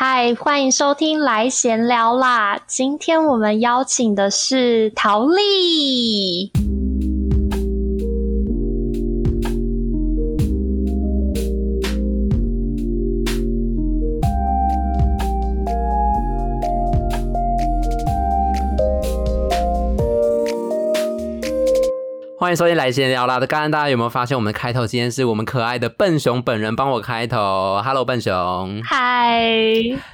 嗨，欢迎收听来闲聊啦！今天我们邀请的是陶丽。欢迎收听来闲聊啦！刚刚大家有没有发现，我们的开头今天是我们可爱的笨熊本人帮我开头？Hello，笨熊。嗨。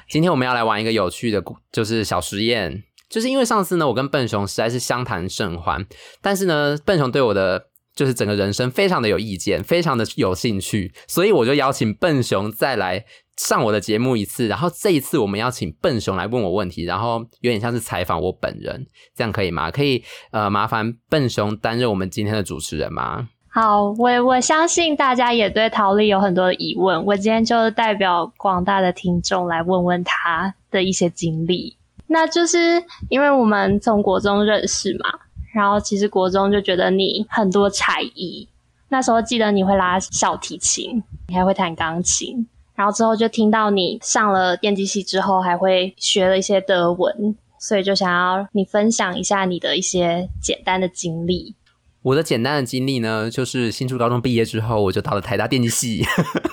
今天我们要来玩一个有趣的，就是小实验。就是因为上次呢，我跟笨熊实在是相谈甚欢，但是呢，笨熊对我的就是整个人生非常的有意见，非常的有兴趣，所以我就邀请笨熊再来。上我的节目一次，然后这一次我们要请笨熊来问我问题，然后有点像是采访我本人，这样可以吗？可以，呃，麻烦笨熊担任我们今天的主持人吗？好，我我相信大家也对陶丽有很多的疑问，我今天就代表广大的听众来问问他的一些经历。那就是因为我们从国中认识嘛，然后其实国中就觉得你很多才艺，那时候记得你会拉小提琴，你还会弹钢琴。然后之后就听到你上了电机系之后，还会学了一些德文，所以就想要你分享一下你的一些简单的经历。我的简单的经历呢，就是新竹高中毕业之后，我就到了台大电机系，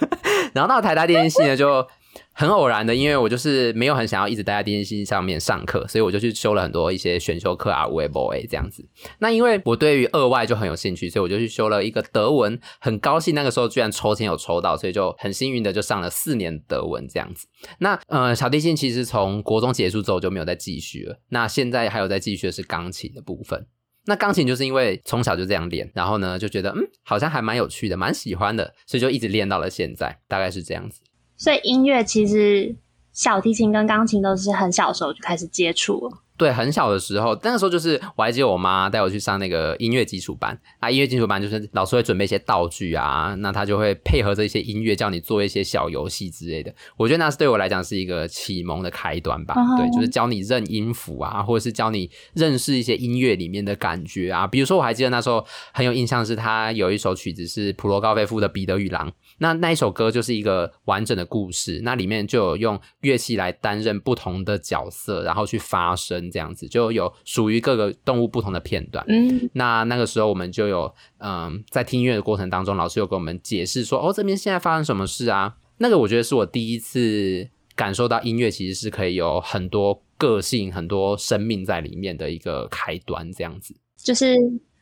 然后到了台大电机系呢就。很偶然的，因为我就是没有很想要一直待在电机系上面上课，所以我就去修了很多一些选修课啊，微博诶这样子。那因为我对于二外就很有兴趣，所以我就去修了一个德文。很高兴那个时候居然抽签有抽到，所以就很幸运的就上了四年德文这样子。那呃，小提琴其实从国中结束之后就没有再继续了。那现在还有在继续的是钢琴的部分。那钢琴就是因为从小就这样练，然后呢就觉得嗯好像还蛮有趣的，蛮喜欢的，所以就一直练到了现在，大概是这样子。所以音乐其实小提琴跟钢琴都是很小时候就开始接触了。对，很小的时候，那个时候就是我还记得我妈带我去上那个音乐基础班啊。音乐基础班就是老师会准备一些道具啊，那他就会配合着一些音乐，叫你做一些小游戏之类的。我觉得那是对我来讲是一个启蒙的开端吧。Uh-huh. 对，就是教你认音符啊，或者是教你认识一些音乐里面的感觉啊。比如说，我还记得那时候很有印象，是他有一首曲子是普罗高菲夫的《彼得与狼》。那那一首歌就是一个完整的故事，那里面就有用乐器来担任不同的角色，然后去发声，这样子就有属于各个动物不同的片段。嗯，那那个时候我们就有，嗯，在听音乐的过程当中，老师有给我们解释说，哦，这边现在发生什么事啊？那个我觉得是我第一次感受到音乐其实是可以有很多个性、很多生命在里面的一个开端，这样子，就是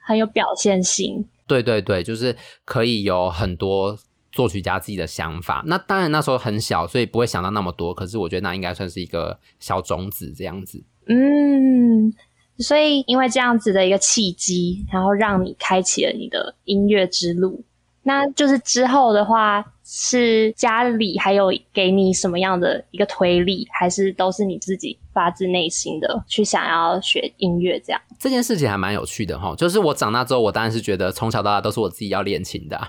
很有表现性。对对对，就是可以有很多。作曲家自己的想法，那当然那时候很小，所以不会想到那么多。可是我觉得那应该算是一个小种子这样子。嗯，所以因为这样子的一个契机，然后让你开启了你的音乐之路。那就是之后的话，是家里还有给你什么样的一个推力，还是都是你自己发自内心的去想要学音乐这样？这件事情还蛮有趣的哈，就是我长大之后，我当然是觉得从小到大都是我自己要练琴的啊，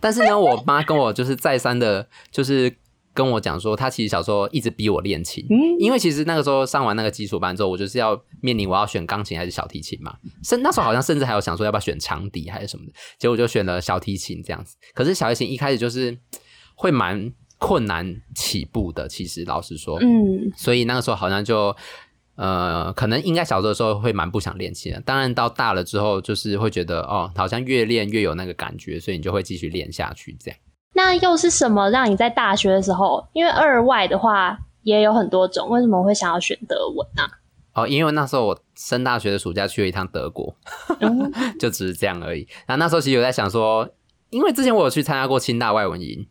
但是呢，我妈跟我就是再三的，就是。跟我讲说，他其实小时候一直逼我练琴，嗯，因为其实那个时候上完那个基础班之后，我就是要面临我要选钢琴还是小提琴嘛。甚那时候好像甚至还有想说要不要选长笛还是什么的，结果就选了小提琴这样子。可是小提琴一开始就是会蛮困难起步的，其实老实说，嗯，所以那个时候好像就呃，可能应该小时候的时候会蛮不想练琴的。当然到大了之后，就是会觉得哦，好像越练越有那个感觉，所以你就会继续练下去这样。那又是什么让你在大学的时候？因为二外的话也有很多种，为什么会想要选德文呢？啊？哦，因为那时候我升大学的暑假去了一趟德国，嗯、就只是这样而已。然后那时候其实有在想说，因为之前我有去参加过清大外文营，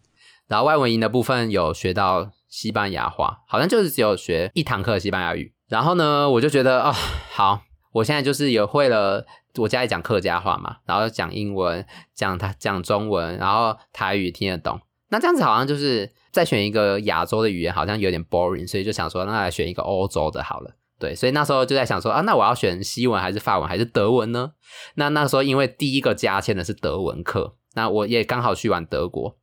然后外文营的部分有学到西班牙话，好像就是只有学一堂课西班牙语。然后呢，我就觉得哦，好，我现在就是也会了。我家里讲客家话嘛，然后讲英文，讲他讲中文，然后台语听得懂。那这样子好像就是再选一个亚洲的语言，好像有点 boring，所以就想说，那来选一个欧洲的好了。对，所以那时候就在想说啊，那我要选西文还是法文还是德文呢？那那时候因为第一个加签的是德文课，那我也刚好去完德国，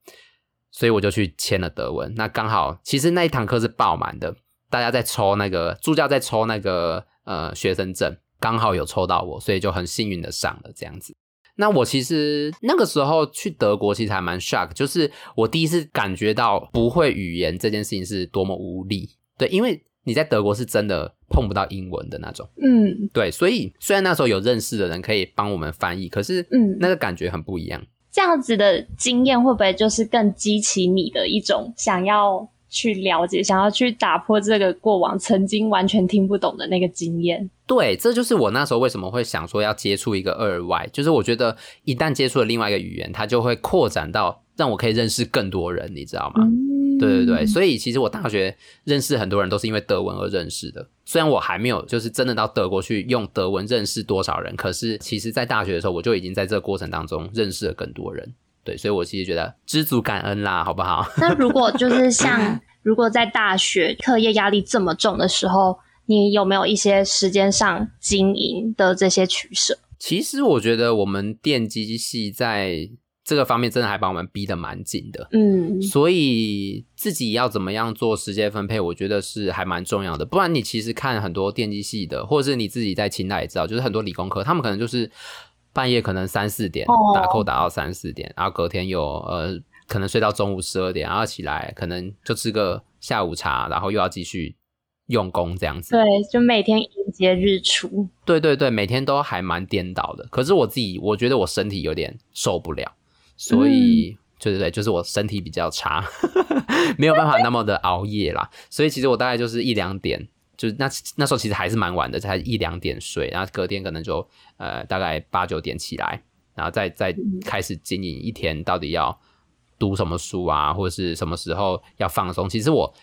所以我就去签了德文。那刚好其实那一堂课是爆满的，大家在抽那个助教在抽那个呃学生证。刚好有抽到我，所以就很幸运的上了这样子。那我其实那个时候去德国，其实还蛮 shock，就是我第一次感觉到不会语言这件事情是多么无力。对，因为你在德国是真的碰不到英文的那种。嗯，对，所以虽然那时候有认识的人可以帮我们翻译，可是嗯，那个感觉很不一样。这样子的经验会不会就是更激起你的一种想要去了解、想要去打破这个过往曾经完全听不懂的那个经验？对，这就是我那时候为什么会想说要接触一个二外，就是我觉得一旦接触了另外一个语言，它就会扩展到让我可以认识更多人，你知道吗？嗯、对对对，所以其实我大学认识很多人都是因为德文而认识的。虽然我还没有就是真的到德国去用德文认识多少人，可是其实在大学的时候我就已经在这个过程当中认识了更多人。对，所以我其实觉得知足感恩啦，好不好？那如果就是像 如果在大学课业压力这么重的时候。你有没有一些时间上经营的这些取舍？其实我觉得我们电机系在这个方面真的还把我们逼得蛮紧的，嗯，所以自己要怎么样做时间分配，我觉得是还蛮重要的。不然你其实看很多电机系的，或者是你自己在清大也知道，就是很多理工科，他们可能就是半夜可能三四点打扣打到三四点，然后隔天又呃可能睡到中午十二点，然后起来可能就吃个下午茶，然后又要继续。用功这样子，对，就每天迎接日出。对对对，每天都还蛮颠倒的。可是我自己，我觉得我身体有点受不了，所以，对对对，就是我身体比较差，没有办法那么的熬夜啦。所以其实我大概就是一两点，就是那那时候其实还是蛮晚的，才一两点睡，然后隔天可能就呃大概八九点起来，然后再再开始经营一天，到底要读什么书啊，或者是什么时候要放松。其实我。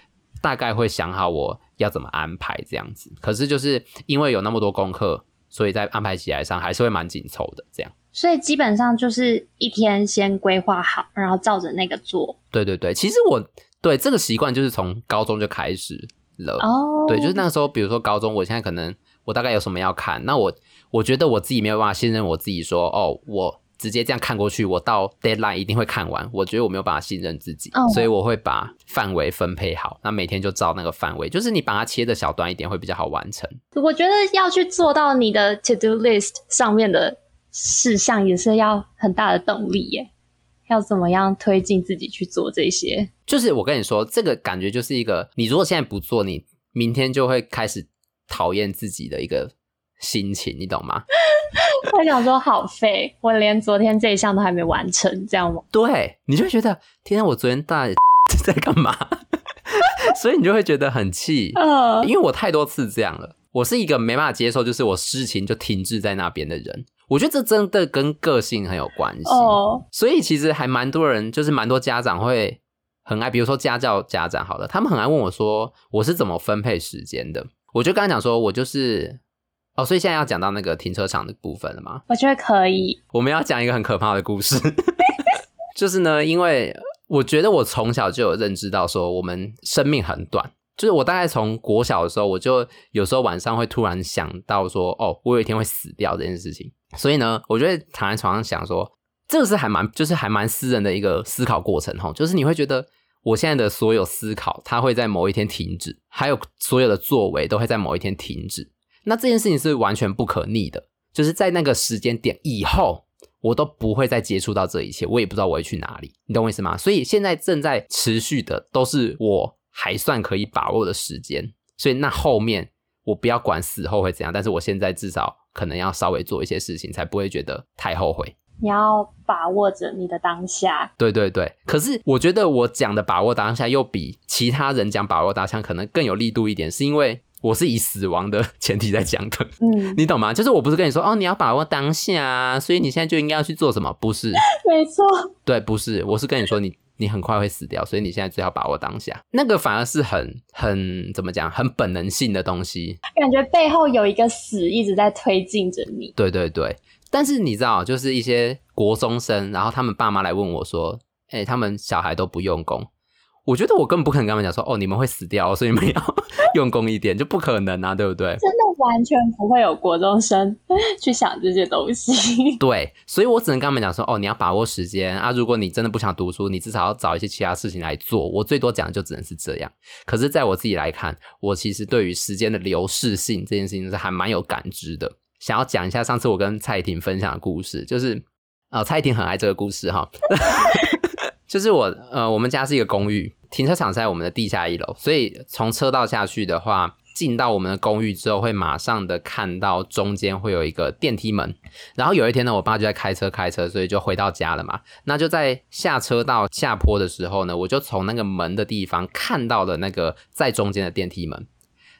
大概会想好我要怎么安排这样子，可是就是因为有那么多功课，所以在安排起来上还是会蛮紧凑的这样。所以基本上就是一天先规划好，然后照着那个做。对对对，其实我对这个习惯就是从高中就开始了。哦，对，就是那个时候，比如说高中，我现在可能我大概有什么要看，那我我觉得我自己没有办法信任我自己说，说哦我。直接这样看过去，我到 deadline 一定会看完。我觉得我没有办法信任自己，oh. 所以我会把范围分配好。那每天就照那个范围，就是你把它切的小段一点，会比较好完成。我觉得要去做到你的 to do list 上面的事项，也是要很大的动力耶。要怎么样推进自己去做这些？就是我跟你说，这个感觉就是一个，你如果现在不做，你明天就会开始讨厌自己的一个心情，你懂吗？我想说好废，我连昨天这一项都还没完成，这样吗？对，你就会觉得天啊，我昨天大 在干嘛？所以你就会觉得很气，呃，因为我太多次这样了。我是一个没办法接受，就是我事情就停滞在那边的人。我觉得这真的跟个性很有关系。哦，所以其实还蛮多人，就是蛮多家长会很爱，比如说家教家长，好了，他们很爱问我说，我是怎么分配时间的？我就跟他讲说，我就是。哦，所以现在要讲到那个停车场的部分了吗？我觉得可以。我们要讲一个很可怕的故事，就是呢，因为我觉得我从小就有认知到说，我们生命很短。就是我大概从国小的时候，我就有时候晚上会突然想到说，哦，我有一天会死掉这件事情。所以呢，我就会躺在床上想说，这个是还蛮，就是还蛮私人的一个思考过程齁。就是你会觉得，我现在的所有思考，它会在某一天停止，还有所有的作为都会在某一天停止。那这件事情是完全不可逆的，就是在那个时间点以后，我都不会再接触到这一切，我也不知道我会去哪里，你懂我意思吗？所以现在正在持续的都是我还算可以把握的时间，所以那后面我不要管死后会怎样，但是我现在至少可能要稍微做一些事情，才不会觉得太后悔。你要把握着你的当下，对对对。可是我觉得我讲的把握当下，又比其他人讲把握当下可能更有力度一点，是因为。我是以死亡的 前提在讲的，嗯，你懂吗？就是我不是跟你说哦，你要把握当下啊，所以你现在就应该要去做什么？不是，没错，对，不是，我是跟你说，你你很快会死掉，所以你现在最好把握当下。那个反而是很很怎么讲，很本能性的东西，感觉背后有一个死一直在推进着你。对对对，但是你知道，就是一些国中生，然后他们爸妈来问我说，哎、欸，他们小孩都不用功。我觉得我根本不可能跟他们讲说，哦，你们会死掉，所以你们要 用功一点，就不可能啊，对不对？真的完全不会有国中生 去想这些东西。对，所以我只能跟他们讲说，哦，你要把握时间啊，如果你真的不想读书，你至少要找一些其他事情来做。我最多讲的就只能是这样。可是，在我自己来看，我其实对于时间的流逝性这件事情是还蛮有感知的。想要讲一下上次我跟蔡婷分享的故事，就是啊，蔡婷很爱这个故事哈，就是我呃，我们家是一个公寓，停车场在我们的地下一楼，所以从车道下去的话。进到我们的公寓之后，会马上的看到中间会有一个电梯门。然后有一天呢，我爸就在开车开车，所以就回到家了嘛。那就在下车到下坡的时候呢，我就从那个门的地方看到了那个在中间的电梯门。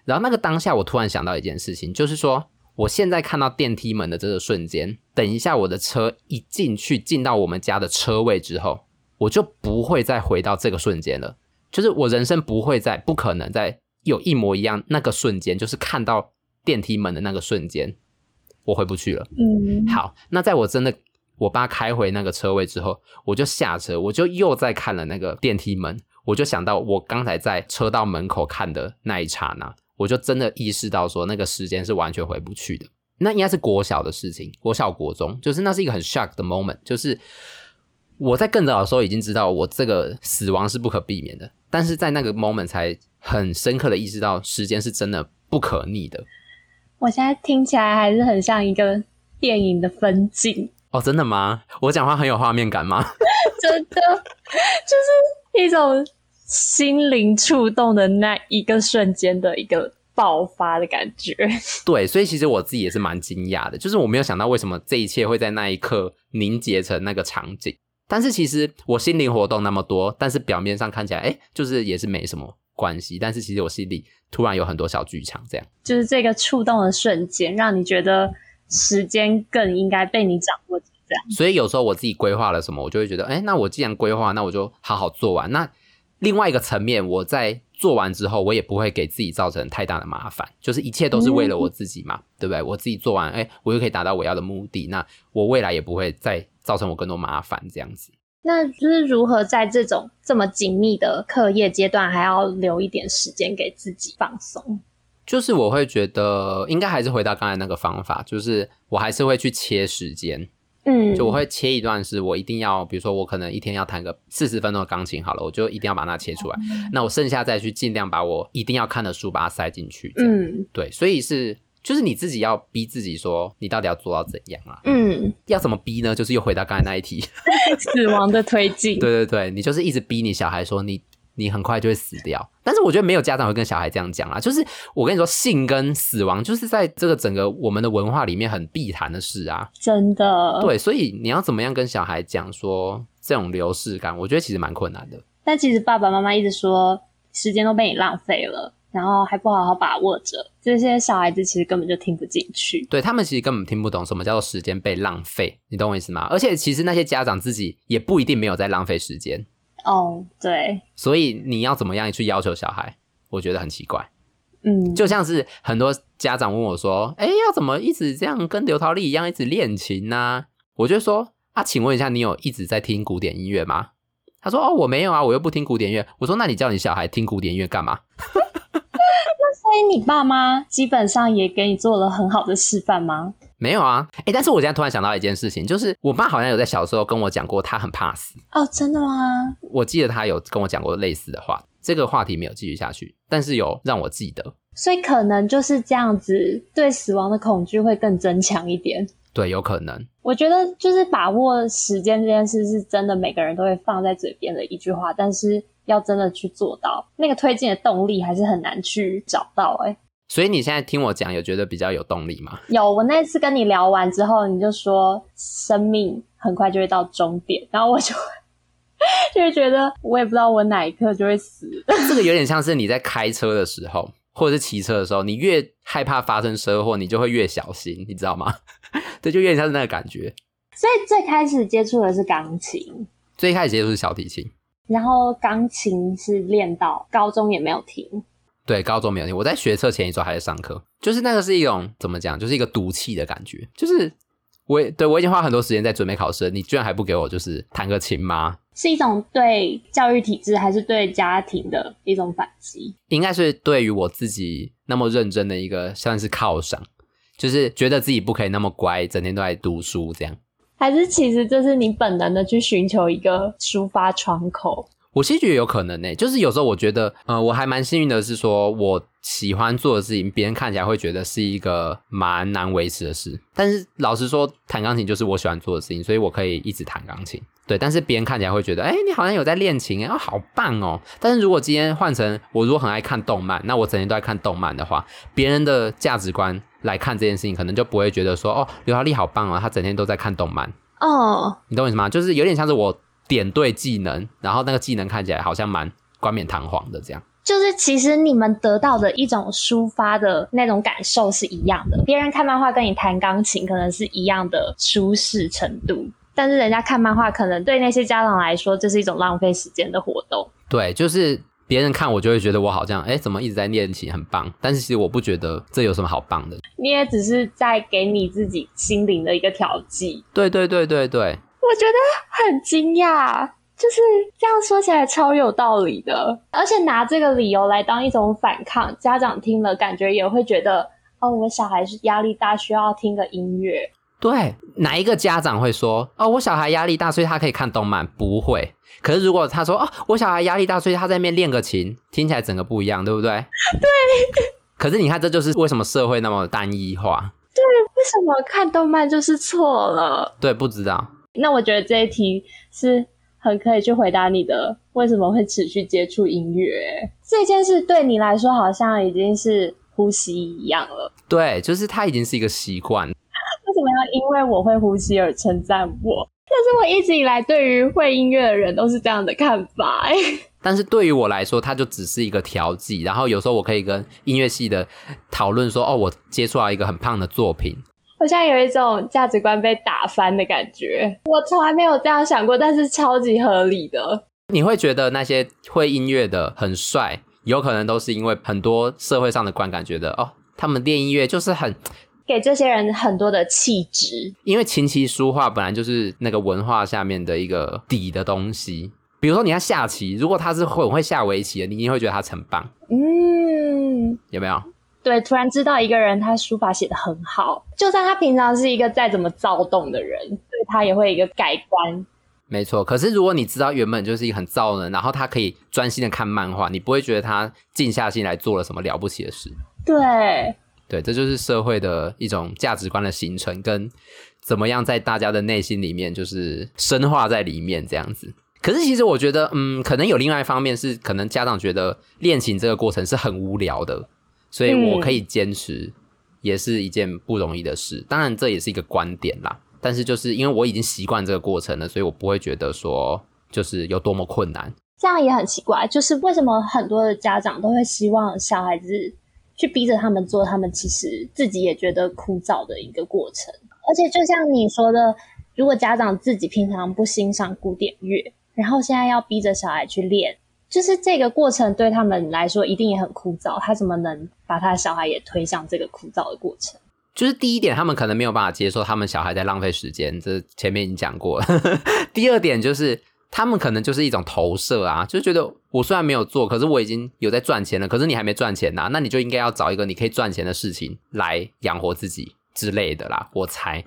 然后那个当下，我突然想到一件事情，就是说我现在看到电梯门的这个瞬间，等一下我的车一进去进到我们家的车位之后，我就不会再回到这个瞬间了。就是我人生不会再，不可能再。有一模一样那个瞬间，就是看到电梯门的那个瞬间，我回不去了。嗯，好，那在我真的我爸开回那个车位之后，我就下车，我就又再看了那个电梯门，我就想到我刚才在车道门口看的那一刹那，我就真的意识到说那个时间是完全回不去的。那应该是国小的事情，国小国中，就是那是一个很 shock 的 moment，就是我在更早的时候已经知道我这个死亡是不可避免的，但是在那个 moment 才。很深刻的意识到，时间是真的不可逆的。我现在听起来还是很像一个电影的分镜哦，真的吗？我讲话很有画面感吗？真的，就是一种心灵触动的那一个瞬间的一个爆发的感觉。对，所以其实我自己也是蛮惊讶的，就是我没有想到为什么这一切会在那一刻凝结成那个场景。但是其实我心灵活动那么多，但是表面上看起来，哎，就是也是没什么。关系，但是其实我心里突然有很多小剧场，这样就是这个触动的瞬间，让你觉得时间更应该被你掌握，这样。所以有时候我自己规划了什么，我就会觉得，哎，那我既然规划，那我就好好做完。那另外一个层面，我在做完之后，我也不会给自己造成太大的麻烦，就是一切都是为了我自己嘛，嗯、对不对？我自己做完，哎，我又可以达到我要的目的，那我未来也不会再造成我更多麻烦，这样子。那就是如何在这种这么紧密的课业阶段，还要留一点时间给自己放松？就是我会觉得，应该还是回到刚才那个方法，就是我还是会去切时间，嗯，就我会切一段，是我一定要，比如说我可能一天要弹个四十分钟的钢琴，好了，我就一定要把它切出来。嗯，那我剩下再去尽量把我一定要看的书把它塞进去，嗯，对，所以是。就是你自己要逼自己说，你到底要做到怎样啊？嗯，要怎么逼呢？就是又回到刚才那一题，死亡的推进。对对对，你就是一直逼你小孩说你，你你很快就会死掉。但是我觉得没有家长会跟小孩这样讲啊。就是我跟你说，性跟死亡就是在这个整个我们的文化里面很必谈的事啊。真的。对，所以你要怎么样跟小孩讲说这种流逝感？我觉得其实蛮困难的。但其实爸爸妈妈一直说时间都被你浪费了。然后还不好好把握着，这些小孩子其实根本就听不进去。对，他们其实根本听不懂什么叫做时间被浪费，你懂我意思吗？而且其实那些家长自己也不一定没有在浪费时间。哦，对。所以你要怎么样去要求小孩？我觉得很奇怪。嗯，就像是很多家长问我说：“哎，要怎么一直这样跟刘涛丽一样一直练琴呢？”我就说：“啊，请问一下，你有一直在听古典音乐吗？”他说：“哦，我没有啊，我又不听古典音乐。”我说：“那你叫你小孩听古典音乐干嘛？” 所以你爸妈基本上也给你做了很好的示范吗？没有啊，哎、欸，但是我现在突然想到一件事情，就是我妈好像有在小时候跟我讲过，她很怕死。哦，真的吗？我记得她有跟我讲过类似的话，这个话题没有继续下去，但是有让我记得。所以可能就是这样子，对死亡的恐惧会更增强一点。对，有可能。我觉得就是把握时间这件事是真的，每个人都会放在嘴边的一句话，但是。要真的去做到那个推进的动力，还是很难去找到哎、欸。所以你现在听我讲，有觉得比较有动力吗？有，我那次跟你聊完之后，你就说生命很快就会到终点，然后我就会 就会觉得，我也不知道我哪一刻就会死。这个有点像是你在开车的时候，或者是骑车的时候，你越害怕发生车祸，你就会越小心，你知道吗？对，就有点像是那个感觉。所以最开始接触的是钢琴，最开始接触是小提琴。然后钢琴是练到高中也没有停，对，高中没有停。我在学测前一周还在上课，就是那个是一种怎么讲，就是一个赌气的感觉。就是我对我已经花很多时间在准备考试，你居然还不给我就是弹个琴吗？是一种对教育体制还是对家庭的一种反击？应该是对于我自己那么认真的一个算是犒赏，就是觉得自己不可以那么乖，整天都在读书这样。还是其实这是你本能的去寻求一个抒发窗口。我其实觉得有可能呢、就是有时候我觉得，呃，我还蛮幸运的是说，我喜欢做的事情，别人看起来会觉得是一个蛮难维持的事。但是老实说，弹钢琴就是我喜欢做的事情，所以我可以一直弹钢琴。对，但是别人看起来会觉得，哎、你好像有在练琴，哎、哦，好棒哦。但是如果今天换成我，如果很爱看动漫，那我整天都在看动漫的话，别人的价值观来看这件事情，可能就不会觉得说，哦，刘豪丽好棒啊，他整天都在看动漫。哦，你懂我意思吗？就是有点像是我。点对技能，然后那个技能看起来好像蛮冠冕堂皇的，这样。就是其实你们得到的一种抒发的那种感受是一样的。别人看漫画跟你弹钢琴可能是一样的舒适程度，但是人家看漫画可能对那些家长来说，就是一种浪费时间的活动。对，就是别人看我就会觉得我好像，哎，怎么一直在练琴，很棒。但是其实我不觉得这有什么好棒的。你也只是在给你自己心灵的一个调剂。对对对对对。我觉得很惊讶，就是这样说起来超有道理的，而且拿这个理由来当一种反抗，家长听了感觉也会觉得，哦，我小孩是压力大，需要听个音乐。对，哪一个家长会说，哦，我小孩压力大，所以他可以看动漫？不会。可是如果他说，哦，我小孩压力大，所以他在那边练个琴，听起来整个不一样，对不对？对。可是你看，这就是为什么社会那么单一化。对，为什么看动漫就是错了？对，不知道。那我觉得这一题是很可以去回答你的，为什么会持续接触音乐？这件事对你来说好像已经是呼吸一样了。对，就是它已经是一个习惯。为什么要因为我会呼吸而称赞我？但是我一直以来对于会音乐的人都是这样的看法。但是对于我来说，它就只是一个调剂。然后有时候我可以跟音乐系的讨论说：“哦，我接触到一个很胖的作品。”我现在有一种价值观被打翻的感觉，我从来没有这样想过，但是超级合理的。你会觉得那些会音乐的很帅，有可能都是因为很多社会上的观感觉得哦，他们练音乐就是很给这些人很多的气质。因为琴棋书画本来就是那个文化下面的一个底的东西。比如说你要下棋，如果他是很会下围棋的，你一定会觉得他很棒。嗯，有没有？对，突然知道一个人他书法写的很好，就算他平常是一个再怎么躁动的人，对他也会一个改观。没错，可是如果你知道原本就是一个很躁的人，然后他可以专心的看漫画，你不会觉得他静下心来做了什么了不起的事。对，对，这就是社会的一种价值观的形成，跟怎么样在大家的内心里面就是深化在里面这样子。可是其实我觉得，嗯，可能有另外一方面是，可能家长觉得练琴这个过程是很无聊的。所以我可以坚持，也是一件不容易的事。当然，这也是一个观点啦。但是，就是因为我已经习惯这个过程了，所以我不会觉得说就是有多么困难。这样也很奇怪，就是为什么很多的家长都会希望小孩子去逼着他们做他们其实自己也觉得枯燥的一个过程。而且，就像你说的，如果家长自己平常不欣赏古典乐，然后现在要逼着小孩去练。就是这个过程对他们来说一定也很枯燥，他怎么能把他的小孩也推向这个枯燥的过程？就是第一点，他们可能没有办法接受他们小孩在浪费时间，这前面已经讲过了。第二点就是他们可能就是一种投射啊，就觉得我虽然没有做，可是我已经有在赚钱了，可是你还没赚钱呐，那你就应该要找一个你可以赚钱的事情来养活自己之类的啦，我猜。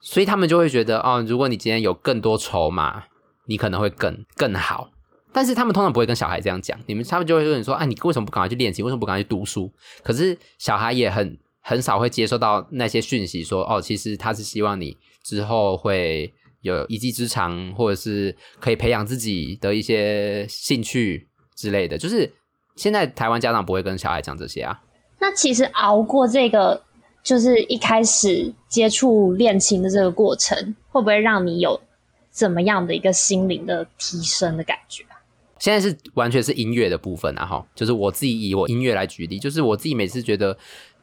所以他们就会觉得哦，如果你今天有更多筹码，你可能会更更好。但是他们通常不会跟小孩这样讲，你们他们就会说：“你说，哎，你为什么不赶快去练习？为什么不赶快去读书？”可是小孩也很很少会接收到那些讯息，说：“哦，其实他是希望你之后会有一技之长，或者是可以培养自己的一些兴趣之类的。”就是现在台湾家长不会跟小孩讲这些啊。那其实熬过这个，就是一开始接触恋情的这个过程，会不会让你有怎么样的一个心灵的提升的感觉？现在是完全是音乐的部分啊，哈，就是我自己以我音乐来举例，就是我自己每次觉得，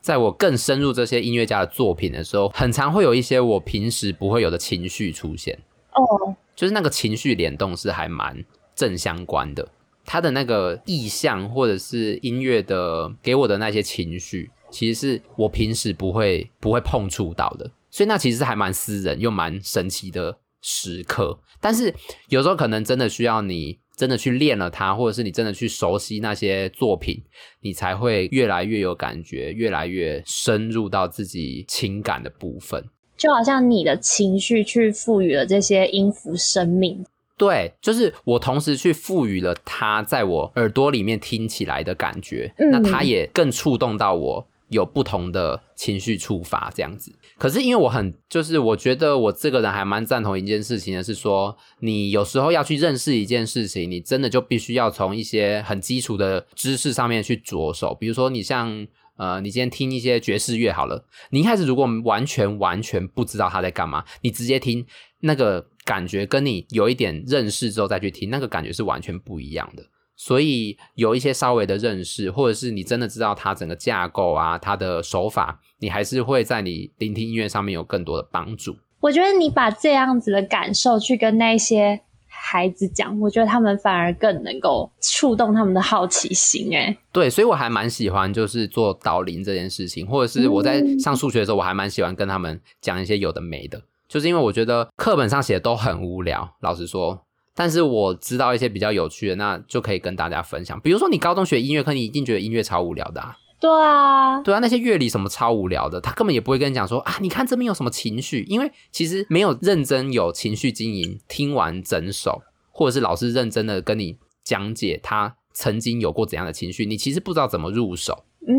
在我更深入这些音乐家的作品的时候，很常会有一些我平时不会有的情绪出现。哦，就是那个情绪联动是还蛮正相关的，他的那个意象或者是音乐的给我的那些情绪，其实是我平时不会不会碰触到的，所以那其实还蛮私人又蛮神奇的时刻。但是有时候可能真的需要你。真的去练了它，或者是你真的去熟悉那些作品，你才会越来越有感觉，越来越深入到自己情感的部分。就好像你的情绪去赋予了这些音符生命。对，就是我同时去赋予了它在我耳朵里面听起来的感觉，嗯、那它也更触动到我。有不同的情绪触发这样子，可是因为我很就是我觉得我这个人还蛮赞同一件事情的，是说你有时候要去认识一件事情，你真的就必须要从一些很基础的知识上面去着手。比如说你像呃，你今天听一些爵士乐好了，你一开始如果完全完全不知道他在干嘛，你直接听那个感觉，跟你有一点认识之后再去听，那个感觉是完全不一样的。所以有一些稍微的认识，或者是你真的知道它整个架构啊，它的手法，你还是会在你聆听音乐上面有更多的帮助。我觉得你把这样子的感受去跟那些孩子讲，我觉得他们反而更能够触动他们的好奇心。诶，对，所以我还蛮喜欢就是做导聆这件事情，或者是我在上数学的时候，我还蛮喜欢跟他们讲一些有的没的，就是因为我觉得课本上写的都很无聊，老实说。但是我知道一些比较有趣的，那就可以跟大家分享。比如说，你高中学音乐课，你一定觉得音乐超无聊的啊。对啊，对啊，那些乐理什么超无聊的，他根本也不会跟你讲说啊，你看这边有什么情绪，因为其实没有认真有情绪经营，听完整首，或者是老师认真的跟你讲解他曾经有过怎样的情绪，你其实不知道怎么入手。嗯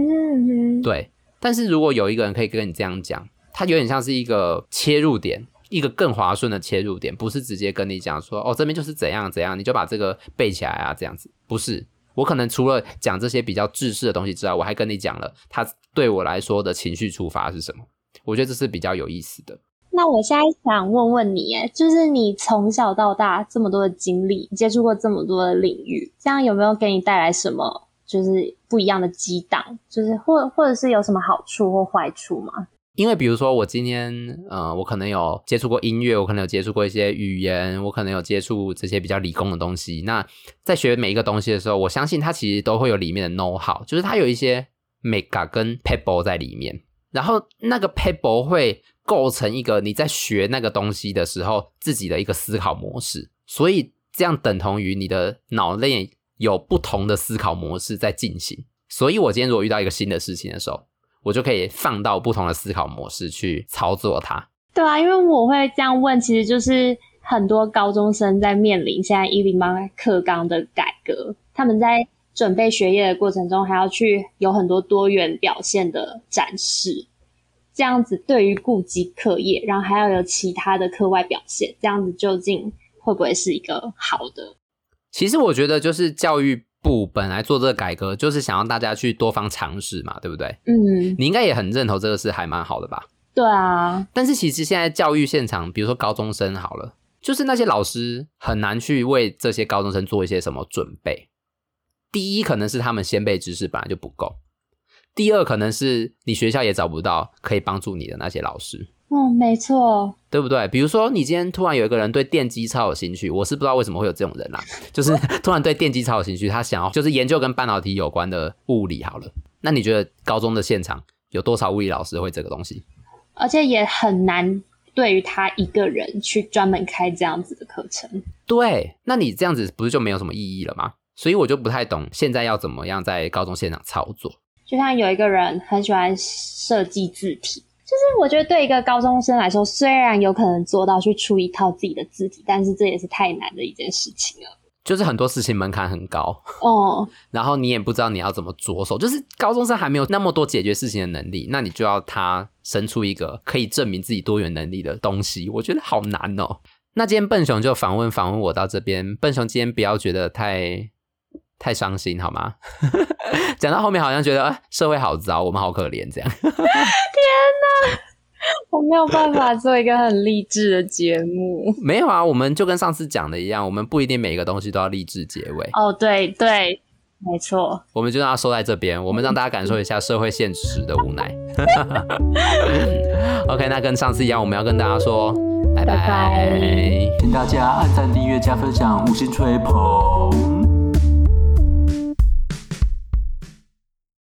哼，对。但是如果有一个人可以跟你这样讲，他有点像是一个切入点。一个更滑顺的切入点，不是直接跟你讲说，哦，这边就是怎样怎样，你就把这个背起来啊，这样子。不是，我可能除了讲这些比较制式的东西之外，我还跟你讲了他对我来说的情绪触发是什么。我觉得这是比较有意思的。那我现在想问问你，哎，就是你从小到大这么多的经历，接触过这么多的领域，这样有没有给你带来什么就是不一样的激荡？就是或或者是有什么好处或坏处吗？因为比如说我今天，呃，我可能有接触过音乐，我可能有接触过一些语言，我可能有接触这些比较理工的东西。那在学每一个东西的时候，我相信它其实都会有里面的 know how，就是它有一些 mega 跟 pebble 在里面。然后那个 pebble 会构成一个你在学那个东西的时候自己的一个思考模式，所以这样等同于你的脑内有不同的思考模式在进行。所以我今天如果遇到一个新的事情的时候，我就可以放到不同的思考模式去操作它。对啊，因为我会这样问，其实就是很多高中生在面临现在一零八课纲的改革，他们在准备学业的过程中，还要去有很多多元表现的展示。这样子对于顾及课业，然后还要有其他的课外表现，这样子究竟会不会是一个好的？其实我觉得就是教育。不，本来做这个改革就是想让大家去多方尝试嘛，对不对？嗯，你应该也很认同这个事，还蛮好的吧？对啊。但是其实现在教育现场，比如说高中生好了，就是那些老师很难去为这些高中生做一些什么准备。第一，可能是他们先辈知识本来就不够；第二，可能是你学校也找不到可以帮助你的那些老师。嗯，没错，对不对？比如说，你今天突然有一个人对电机超有兴趣，我是不知道为什么会有这种人啦，就是 突然对电机超有兴趣，他想要就是研究跟半导体有关的物理好了。那你觉得高中的现场有多少物理老师会这个东西？而且也很难对于他一个人去专门开这样子的课程。对，那你这样子不是就没有什么意义了吗？所以我就不太懂现在要怎么样在高中现场操作。就像有一个人很喜欢设计字体。就是我觉得对一个高中生来说，虽然有可能做到去出一套自己的字体，但是这也是太难的一件事情了。就是很多事情门槛很高哦，然后你也不知道你要怎么着手。就是高中生还没有那么多解决事情的能力，那你就要他生出一个可以证明自己多元能力的东西，我觉得好难哦。那今天笨熊就访问访问我到这边，笨熊今天不要觉得太太伤心好吗？讲到后面好像觉得，啊，社会好糟，我们好可怜这样。天哪，我没有办法做一个很励志的节目。没有啊，我们就跟上次讲的一样，我们不一定每一个东西都要励志结尾。哦，对对，没错。我们就让它收在这边，我们让大家感受一下社会现实的无奈。OK，那跟上次一样，我们要跟大家说拜拜，拜拜，请大家按赞、订阅、加分享、五星吹捧。